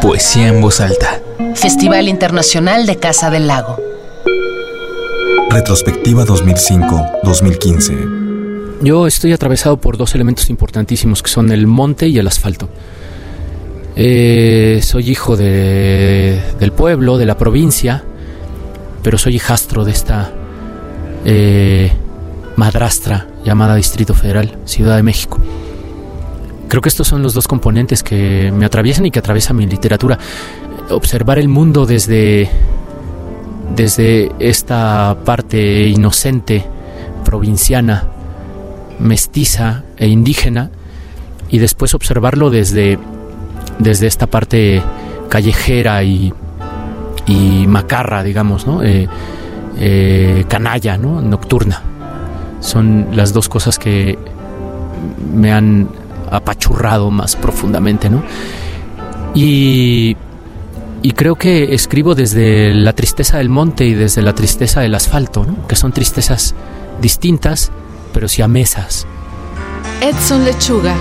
Poesía en voz alta. Festival Internacional de Casa del Lago. Retrospectiva 2005-2015. Yo estoy atravesado por dos elementos importantísimos que son el monte y el asfalto. Eh, soy hijo de, del pueblo, de la provincia, pero soy hijastro de esta eh, madrastra llamada Distrito Federal, Ciudad de México. Creo que estos son los dos componentes que me atraviesan y que atraviesan mi literatura. Observar el mundo desde, desde esta parte inocente, provinciana, mestiza e indígena, y después observarlo desde, desde esta parte callejera y, y macarra, digamos, ¿no? Eh, eh, canalla, ¿no? nocturna. Son las dos cosas que me han apachurrado más profundamente, ¿no? Y, y creo que escribo desde la tristeza del monte y desde la tristeza del asfalto, ¿no? que son tristezas distintas, pero siamesas. Edson Lechuga.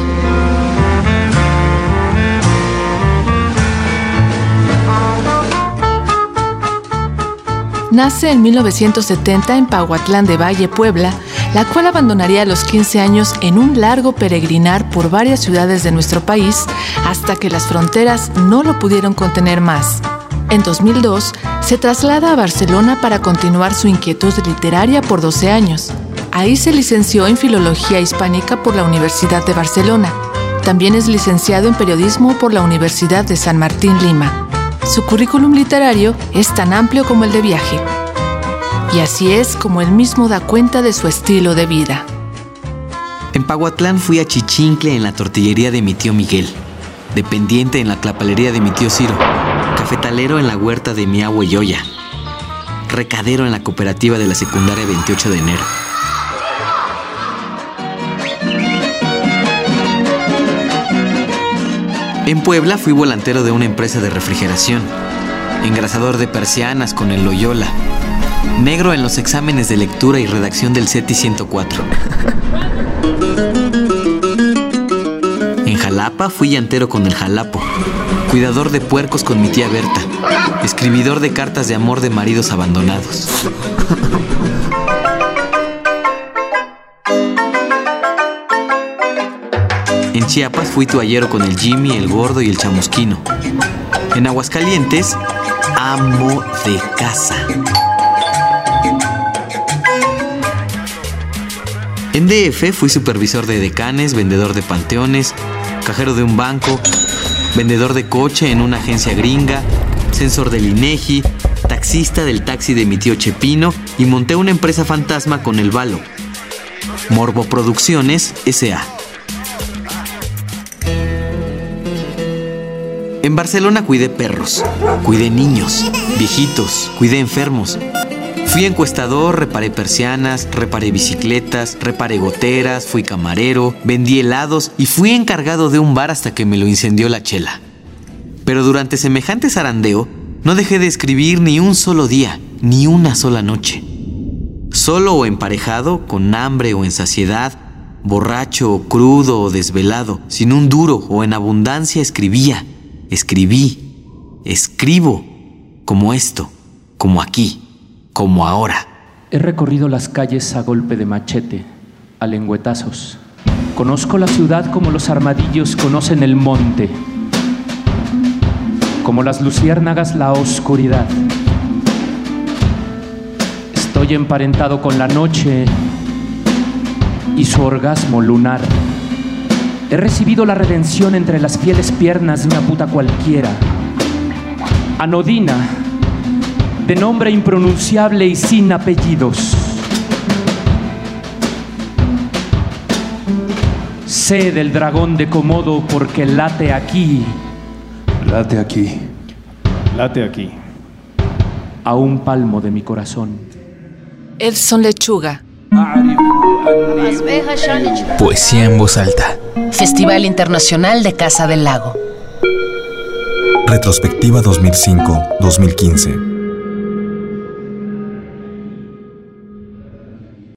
Nace en 1970 en Pahuatlán de Valle, Puebla, la cual abandonaría a los 15 años en un largo peregrinar por varias ciudades de nuestro país hasta que las fronteras no lo pudieron contener más. En 2002 se traslada a Barcelona para continuar su inquietud literaria por 12 años. Ahí se licenció en Filología Hispánica por la Universidad de Barcelona. También es licenciado en Periodismo por la Universidad de San Martín Lima. Su currículum literario es tan amplio como el de viaje. Y así es como él mismo da cuenta de su estilo de vida. En Pahuatlán fui a Chichincle en la tortillería de mi tío Miguel, dependiente en la clapalería de mi tío Ciro, cafetalero en la huerta de mi abue Yoya, recadero en la cooperativa de la secundaria 28 de enero. En Puebla fui volantero de una empresa de refrigeración, engrasador de persianas con el Loyola, negro en los exámenes de lectura y redacción del CETI 104. En Jalapa fui llantero con el Jalapo, cuidador de puercos con mi tía Berta, escribidor de cartas de amor de maridos abandonados. En Chiapas fui toallero con el Jimmy, el gordo y el chamusquino. En Aguascalientes, amo de casa. En DF fui supervisor de decanes, vendedor de panteones, cajero de un banco, vendedor de coche en una agencia gringa, censor del INEGI, taxista del taxi de mi tío Chepino y monté una empresa fantasma con el Valo. Morbo Producciones S.A. En Barcelona cuidé perros, cuidé niños, viejitos, cuidé enfermos. Fui encuestador, reparé persianas, reparé bicicletas, reparé goteras, fui camarero, vendí helados y fui encargado de un bar hasta que me lo incendió la chela. Pero durante semejante zarandeo, no dejé de escribir ni un solo día, ni una sola noche. Solo o emparejado, con hambre o en saciedad, borracho o crudo o desvelado, sin un duro o en abundancia escribía, escribí, escribo, como esto, como aquí como ahora. He recorrido las calles a golpe de machete, a lengüetazos. Conozco la ciudad como los armadillos conocen el monte, como las luciérnagas la oscuridad. Estoy emparentado con la noche y su orgasmo lunar. He recibido la redención entre las fieles piernas de una puta cualquiera. Anodina de nombre impronunciable y sin apellidos. Sé del dragón de Komodo porque late aquí. Late aquí. Late aquí. A un palmo de mi corazón. Edson Lechuga. Poesía en voz alta. Festival Internacional de Casa del Lago. Retrospectiva 2005-2015.